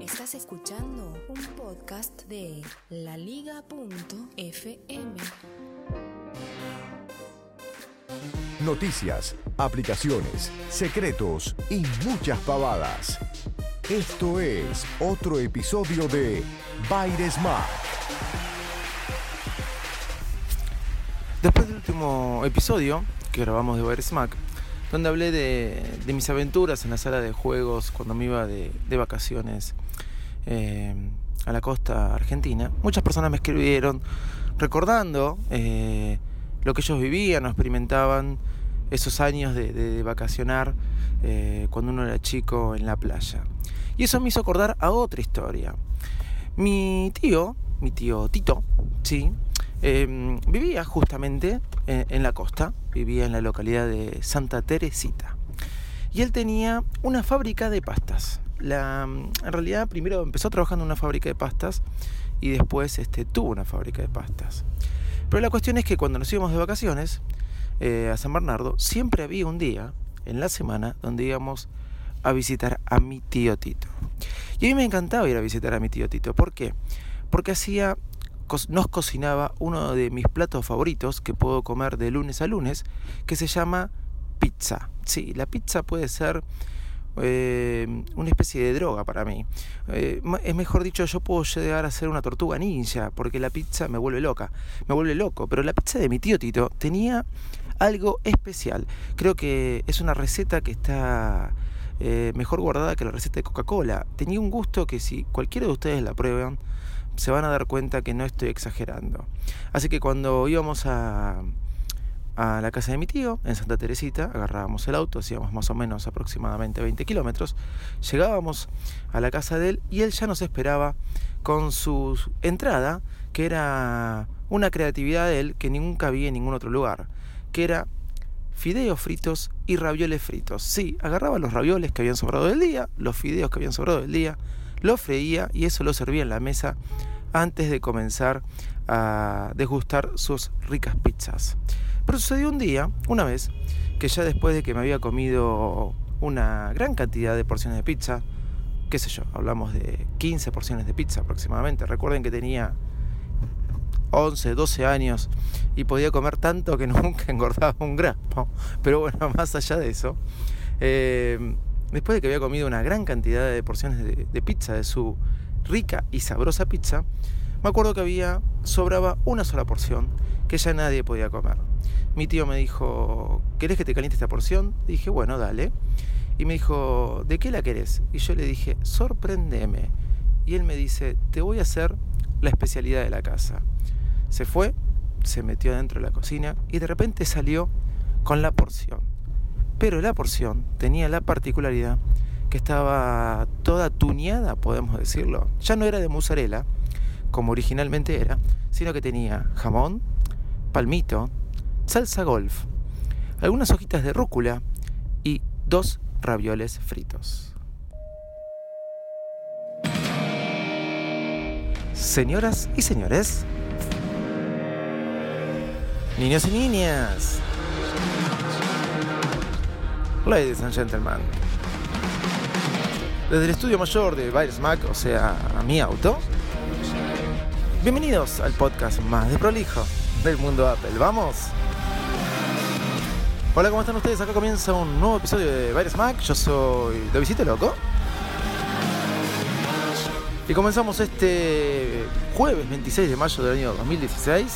Estás escuchando un podcast de laliga.fm. Noticias, aplicaciones, secretos y muchas pavadas. Esto es otro episodio de Baires Mac. Después del último episodio que grabamos de Baires Mac, donde hablé de, de, mis aventuras en la sala de juegos cuando me iba de, de vacaciones eh, a la costa argentina, muchas personas me escribieron recordando eh, lo que ellos vivían o experimentaban esos años de, vacacionar eh, cuando uno era chico en la playa. Y eso me hizo acordar a otra historia. Mi tío, mi tío Tito, sí, eh, vivía justamente en, en, la costa, vivía en la localidad de Santa Teresita. Y él tenía una fábrica de pastas. La, en realidad primero empezó trabajando en una fábrica de pastas y después este, tuvo una fábrica de pastas. Pero la cuestión es que cuando nos íbamos de vacaciones eh, a San Bernardo, siempre había un día en la semana donde íbamos a visitar a mi tío Tito. Y a mí me encantaba ir a visitar a mi tío Tito. ¿Por qué? Porque hacía nos cocinaba uno de mis platos favoritos que puedo comer de lunes a lunes, que se llama pizza. Sí, la pizza puede ser eh, una especie de droga para mí. Eh, es mejor dicho, yo puedo llegar a ser una tortuga ninja, porque la pizza me vuelve loca, me vuelve loco. Pero la pizza de mi tío Tito tenía algo especial. Creo que es una receta que está eh, mejor guardada que la receta de Coca-Cola. Tenía un gusto que si cualquiera de ustedes la prueban, se van a dar cuenta que no estoy exagerando. Así que cuando íbamos a, a la casa de mi tío, en Santa Teresita, agarrábamos el auto, hacíamos más o menos aproximadamente 20 kilómetros, llegábamos a la casa de él y él ya nos esperaba con su entrada, que era una creatividad de él que nunca vi en ningún otro lugar, que era fideos fritos y ravioles fritos. Sí, agarraba los ravioles que habían sobrado del día, los fideos que habían sobrado del día, lo freía y eso lo servía en la mesa antes de comenzar a degustar sus ricas pizzas. Pero sucedió un día, una vez, que ya después de que me había comido una gran cantidad de porciones de pizza, qué sé yo, hablamos de 15 porciones de pizza aproximadamente. Recuerden que tenía 11, 12 años y podía comer tanto que nunca engordaba un gramo. Pero bueno, más allá de eso, eh, después de que había comido una gran cantidad de porciones de, de, pizza, de su rica y sabrosa pizza, me acuerdo que había, sobraba una sola porción que ya nadie podía comer. Mi tío me dijo, ¿querés que te caliente esta porción? Dije, bueno, dale. Y me dijo, ¿de qué la querés? Y yo le dije, sorprendeme. Y él me dice, te voy a hacer la especialidad de la casa. Se fue, se metió dentro de la cocina y de repente salió con la porción. Pero la porción tenía la particularidad que estaba toda tuñada, podemos decirlo. Ya no era de mozzarella, como originalmente era, sino que tenía jamón, palmito, salsa golf, algunas hojitas de rúcula y dos ravioles fritos. Señoras y señores, niños y niñas, ladies and gentlemen, desde el estudio mayor de Virus Mac, o sea, a mi auto, bienvenidos al podcast más de prolijo del mundo Apple. ¿Vamos? Hola, ¿cómo están ustedes? Acá comienza un nuevo episodio de Virus Mac. Yo soy de Visite Loco. Y comenzamos este jueves 26 de mayo del año 2016.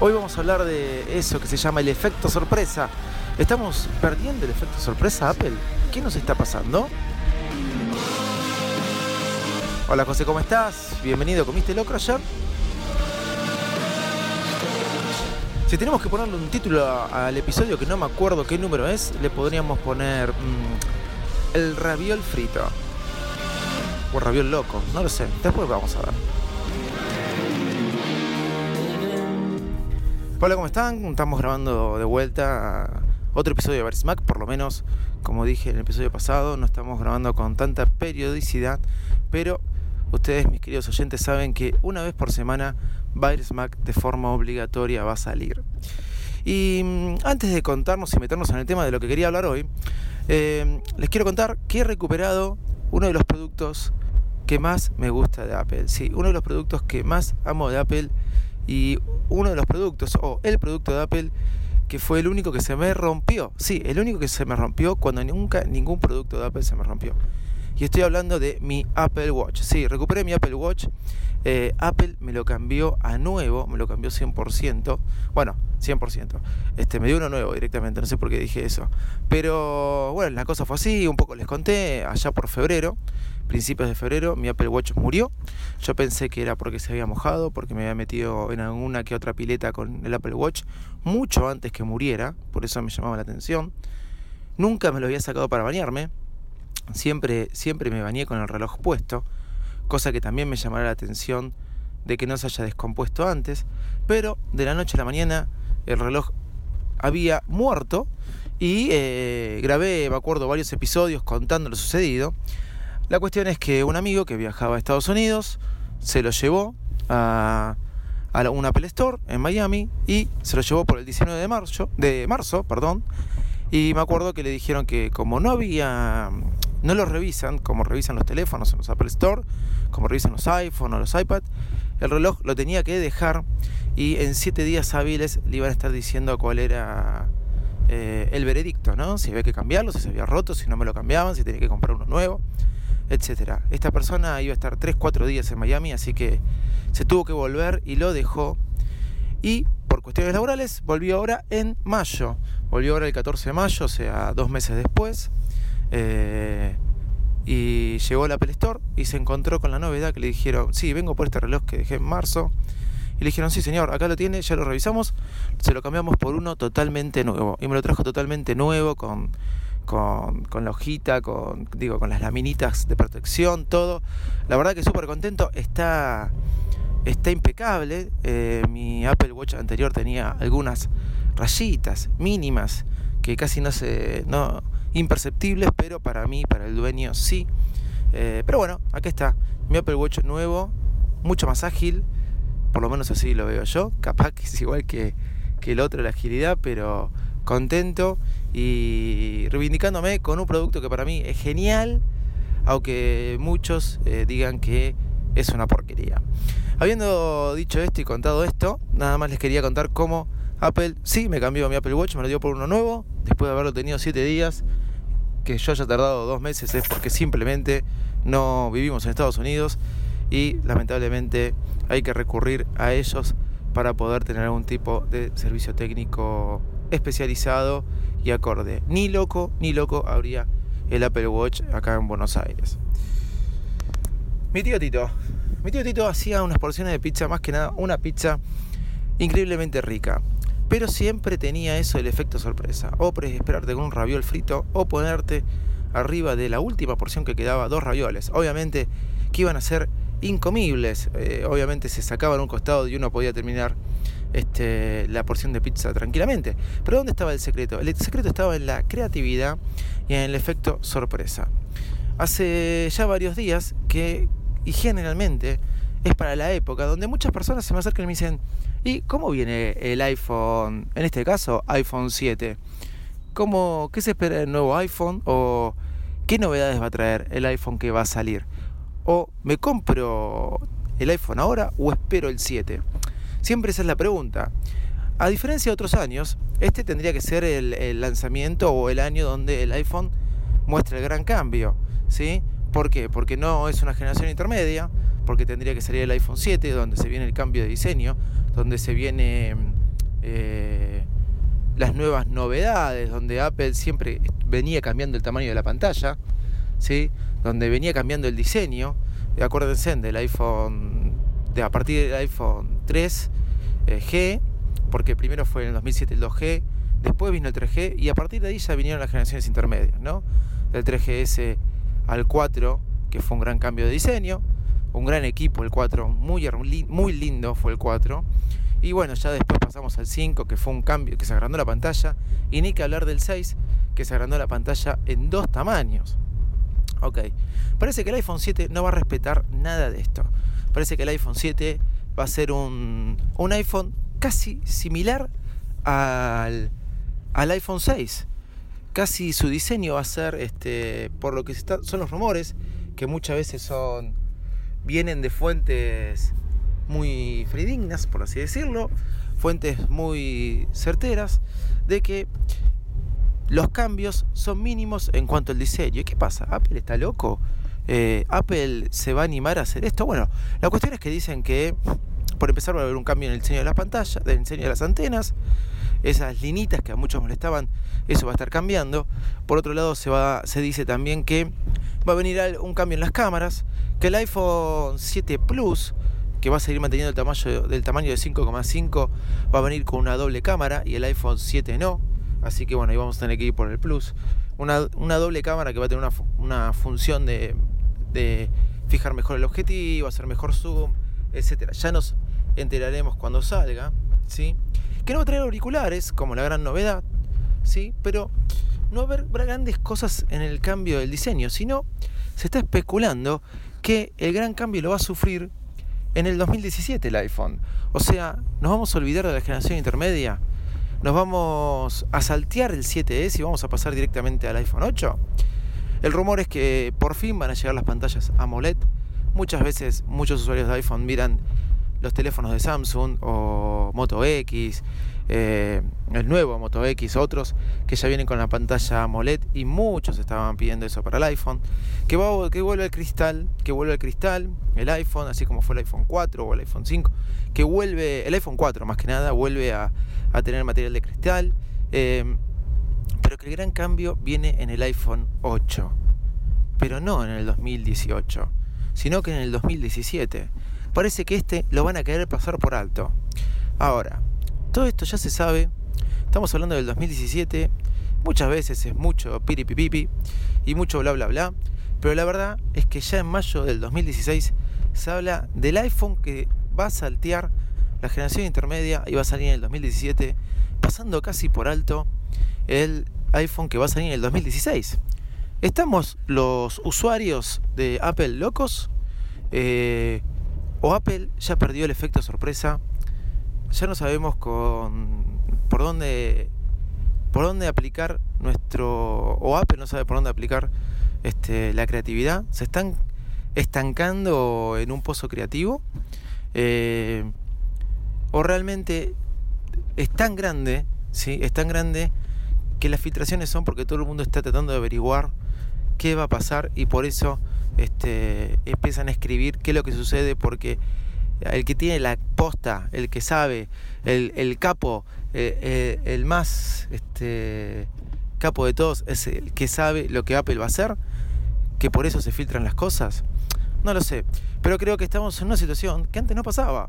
Hoy vamos a hablar de eso que se llama el efecto sorpresa. ¿Estamos perdiendo el efecto sorpresa Apple? ¿Qué nos está pasando? Hola José, ¿cómo estás? Bienvenido, ¿comiste locro ayer? Si tenemos que ponerle un título al episodio que no me acuerdo qué número es, le podríamos poner mm, el raviol frito. O raviol loco, no lo sé. Después vamos a ver. Hola, ¿cómo están? Estamos grabando de vuelta otro episodio de Barismac, por lo menos, como dije en el episodio pasado, no estamos grabando con tanta periodicidad, pero ustedes, mis queridos oyentes, saben que una vez por semana Barismac de forma obligatoria va a salir. Y mm, antes de contarnos y meternos en el tema de lo que quería hablar hoy, eh, les quiero contar que he recuperado uno de los productos que más me gusta de Apple. Sí, uno de los productos que más amo de Apple y uno de los productos, o el producto de Apple, que fue el único que se me rompió. Sí, el único que se me rompió cuando nunca ningún producto de Apple se me rompió. Y estoy hablando de mi Apple Watch. Sí, recuperé mi Apple Watch. Eh, Apple me lo cambió a nuevo, me lo cambió 100%. Bueno, 100%. Este, me dio uno nuevo directamente, no sé por qué dije eso. Pero bueno, la cosa fue así, un poco les conté, allá por febrero principios de febrero mi Apple Watch murió. Yo pensé que era porque se había mojado, porque me había metido en alguna que otra pileta con el Apple Watch mucho antes que muriera, por eso me llamaba la atención. Nunca me lo había sacado para bañarme. Siempre, siempre me bañé con el reloj puesto, cosa que también me llamará la atención de que no se haya descompuesto antes. Pero de la noche a la mañana el reloj había muerto y eh, grabé, me acuerdo, varios episodios contando lo sucedido. La cuestión es que un amigo que viajaba a Estados Unidos se lo llevó a, a un Apple Store en Miami y se lo llevó por el 19 de marzo, de marzo, perdón. Y me acuerdo que le dijeron que como no había, no lo revisan, como revisan los teléfonos en los Apple Store, como revisan los iPhone o los iPad, el reloj lo tenía que dejar y en siete días hábiles le iban a estar diciendo cuál era eh, el veredicto, ¿no? Si había que cambiarlo, si se había roto, si no me lo cambiaban, si tenía que comprar uno nuevo etcétera. Esta persona iba a estar 3-4 días en Miami, así que se tuvo que volver y lo dejó. Y por cuestiones laborales volvió ahora en mayo. Volvió ahora el 14 de mayo, o sea, dos meses después. Eh, y llegó al Apple Store y se encontró con la novedad que le dijeron, sí, vengo por este reloj que dejé en marzo. Y le dijeron, sí señor, acá lo tiene, ya lo revisamos, se lo cambiamos por uno totalmente nuevo. Y me lo trajo totalmente nuevo con con, la hojita, con, digo, con las laminitas de protección, todo. La verdad que súper contento, está, está impecable. Eh, mi Apple Watch anterior tenía algunas rayitas mínimas que casi no se, no, imperceptibles, pero para mí, para el dueño sí. Eh, pero bueno, aquí está, mi Apple Watch nuevo, mucho más ágil, por lo menos así lo veo yo. Capaz que es igual que, que el otro, la agilidad, pero contento y reivindicándome con un producto que para mí es genial, aunque muchos eh, digan que es una porquería. Habiendo dicho esto y contado esto, nada más les quería contar cómo Apple sí me cambió mi Apple Watch, me lo dio por uno nuevo, después de haberlo tenido 7 días, que yo haya tardado dos meses es porque simplemente no vivimos en Estados Unidos y lamentablemente hay que recurrir a ellos para poder tener algún tipo de servicio técnico especializado y acorde. Ni loco, ni loco habría el Apple Watch acá en Buenos Aires. Mi tío Tito. Mi tío Tito hacía unas porciones de pizza, más que nada una pizza increíblemente rica. Pero siempre tenía eso el efecto sorpresa. O esperarte con un raviol frito o ponerte arriba de la última porción que quedaba dos ravioles. Obviamente que iban a ser incomibles. Eh, obviamente se sacaban un costado y uno podía terminar este, la porción de pizza tranquilamente. Pero ¿dónde estaba el secreto? El secreto estaba en la creatividad y en el efecto sorpresa. Hace ya varios días que, y generalmente, es para la época donde muchas personas se me acercan y me dicen, ¿y cómo viene el iPhone, en este caso iPhone 7? ¿Cómo, ¿Qué se espera del nuevo iPhone? ¿O qué novedades va a traer el iPhone que va a salir? ¿O me compro el iPhone ahora o espero el 7? Siempre esa es la pregunta. A diferencia de otros años, este tendría que ser el, lanzamiento o el año donde el iPhone muestra el gran cambio. ¿sí? ¿Por qué? Porque no es una generación intermedia, porque tendría que salir el iPhone 7, donde se viene el cambio de diseño, donde se viene eh, las nuevas novedades, donde Apple siempre venía cambiando el tamaño de la pantalla, ¿sí? donde venía cambiando el diseño. Acuérdense del iPhone, de a partir del iPhone 3 G, porque primero fue en el 2007 el 2G, después vino el 3G y a partir de ahí ya vinieron las generaciones intermedias, ¿no? Del 3GS al 4, que fue un gran cambio de diseño, un gran equipo el 4, muy, muy lindo fue el 4. Y bueno, ya después pasamos al 5, que fue un cambio, que se agrandó la pantalla. Y ni que hablar del 6, que se agrandó la pantalla en dos tamaños. Ok, parece que el iPhone 7 no va a respetar nada de esto. Parece que el iPhone 7 va a ser un, un iPhone casi similar al, al iPhone 6. Casi su diseño va a ser, este, por lo que está, son los rumores, que muchas veces son vienen de fuentes muy fridignas, por así decirlo, fuentes muy certeras, de que los cambios son mínimos en cuanto al diseño. ¿Y qué pasa? ¿Apple está loco? Eh, ¿Apple se va a animar a hacer esto? Bueno, la cuestión es que dicen que, por empezar, va a haber un cambio en el diseño de las pantallas, del diseño de las antenas, esas linitas que a muchos molestaban, eso va a estar cambiando. Por otro lado, se, va, se dice también que va a venir un cambio en las cámaras, que el iPhone 7 Plus, que va a seguir manteniendo el tamaño, del tamaño de 5,5, va a venir con una doble cámara y el iPhone 7 no. Así que bueno, ahí vamos a tener que ir por el Plus. Una, doble cámara que va a tener una, función de, fijar mejor el objetivo, hacer mejor zoom, etc. Ya nos enteraremos cuando salga, ¿sí? Que no va a traer auriculares, como la gran novedad, ¿sí? Pero no haber grandes cosas en el cambio del diseño, sino se está especulando que el gran cambio lo va a sufrir en el 2017 el iPhone. O sea, nos vamos a olvidar de la generación intermedia. Nos vamos a saltear el 7S y vamos a pasar directamente al iPhone 8. El rumor es que por fin van a llegar las pantallas AMOLED. Muchas veces muchos usuarios de iPhone miran los teléfonos de Samsung o Moto X eh, el nuevo Moto X, otros que ya vienen con la pantalla AMOLED y muchos estaban pidiendo eso para el iPhone. Que, vuelva el cristal, que vuelva el cristal, el iPhone, así como fue el iPhone 4 o el iPhone 5, que vuelve, el iPhone 4 más que nada, vuelve a, tener material de cristal. Eh, pero que el gran cambio viene en el iPhone 8, pero no en el 2018, sino que en el 2017. Parece que este lo van a querer pasar por alto. Ahora, todo esto ya se sabe. Estamos hablando del 2017. Muchas veces es mucho piripipipi y mucho bla bla bla. Pero la verdad es que ya en mayo del 2016 se habla del iPhone que va a saltear la generación intermedia y va a salir en el 2017, pasando casi por alto el iPhone que va a salir en el 2016. ¿Estamos los usuarios de Apple locos? Eh, ¿O Apple ya perdió el efecto sorpresa ya no sabemos con por dónde por dónde aplicar nuestro o Apple no sabe por dónde aplicar este, la creatividad se están estancando en un pozo creativo eh, o realmente es tan grande ¿sí? es tan grande que las filtraciones son porque todo el mundo está tratando de averiguar qué va a pasar y por eso este, empiezan a escribir qué es lo que sucede porque el que tiene la posta, el que sabe, el, capo, eh, eh, el más este, capo de todos, es el que sabe lo que Apple va a hacer, que por eso se filtran las cosas. No lo sé, pero creo que estamos en una situación que antes no pasaba.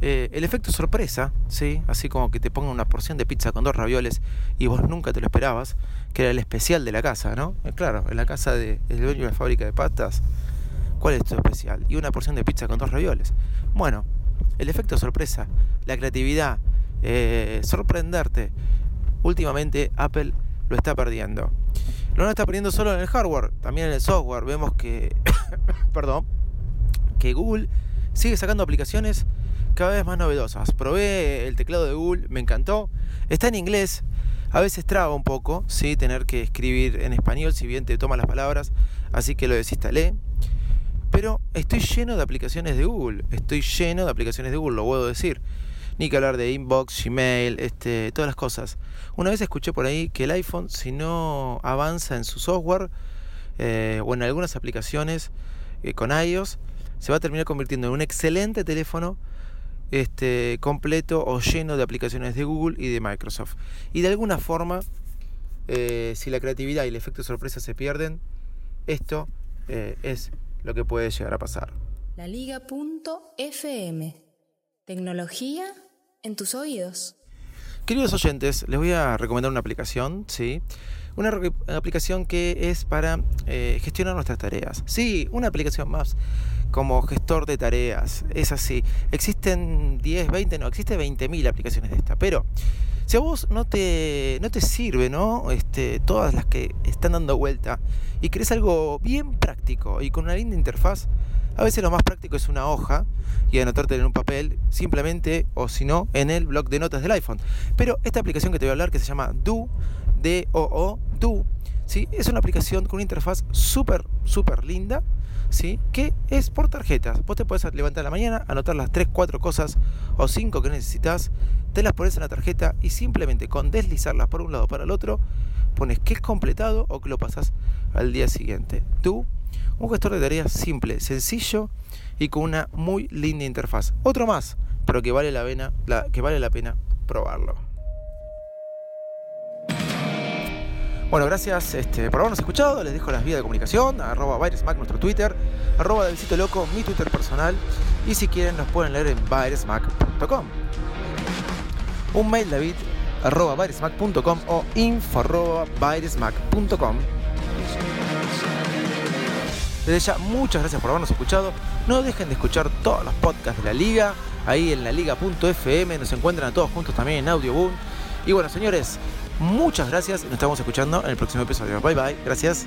Eh, el efecto sorpresa, ¿sí? así como que te pongan una porción de pizza con dos ravioles y vos nunca te lo esperabas, que era el especial de la casa, ¿no? claro, en la casa del dueño de la fábrica de pastas ¿Cuál es tu especial? Y una porción de pizza con dos ravioles. Bueno, el efecto sorpresa, la creatividad, eh, sorprenderte. Últimamente Apple lo está perdiendo. No lo está perdiendo solo en el hardware, también en el software. Vemos que, perdón, que Google sigue sacando aplicaciones cada vez más novedosas. Probé el teclado de Google, me encantó. Está en inglés, a veces traba un poco, sí, tener que escribir en español, si bien te toma las palabras, así que lo desinstalé. Pero estoy lleno de aplicaciones de Google. Estoy lleno de aplicaciones de Google, lo puedo decir. Ni que hablar de Inbox, Gmail, este, todas las cosas. Una vez escuché por ahí que el iPhone, si no avanza en su software eh, o en algunas aplicaciones eh, con iOS, se va a terminar convirtiendo en un excelente teléfono este, completo o lleno de aplicaciones de Google y de Microsoft. Y de alguna forma, eh, si la creatividad y el efecto sorpresa se pierden, esto es lo que puede llegar a pasar. La Liga.fm. Tecnología en tus oídos. Queridos oyentes, les voy a recomendar una aplicación, ¿sí? Una aplicación que es para eh, gestionar nuestras tareas. Sí, una aplicación más como gestor de tareas. Es así. Existen 10, 20, no, existe 20.000 aplicaciones de esta. Pero si a vos no te, no te sirve, ¿no? Este, todas las que están dando vuelta y querés algo bien práctico y con una linda interfaz, a veces lo más práctico es una hoja y anotarte en un papel, simplemente o si no, en el blog de notas del iPhone. Pero esta aplicación que te voy a hablar, que se llama Do, D-O-O, Do, ¿sí? es una aplicación con una interfaz súper, súper linda. ¿Sí? que es por tarjetas. Vos te puedes levantar la mañana, anotar las 3, 4 cosas o 5 que necesitas, te las pones en la tarjeta y simplemente con deslizarlas por un lado para el otro, pones que es completado o que lo pasas al día siguiente. Tú un gestor de tareas simple, sencillo y con una muy linda interfaz. Otro más, pero que vale la pena, que vale la pena probarlo. Bueno, gracias este, por habernos escuchado. Les dejo las vías de comunicación, arroba nuestro Twitter, arroba Davidcito Loco, mi Twitter personal. Y si quieren, nos pueden leer en virusmac.com. Un mail, David, arroba virusmac.com o info arroba virusmac.com. Desde ya, muchas gracias por habernos escuchado. No dejen de escuchar todos los podcasts de la liga. Ahí en la liga.fm nos encuentran a todos juntos también en Audioboom. Y bueno, señores, muchas gracias y nos estamos escuchando en el próximo episodio. Bye bye, gracias.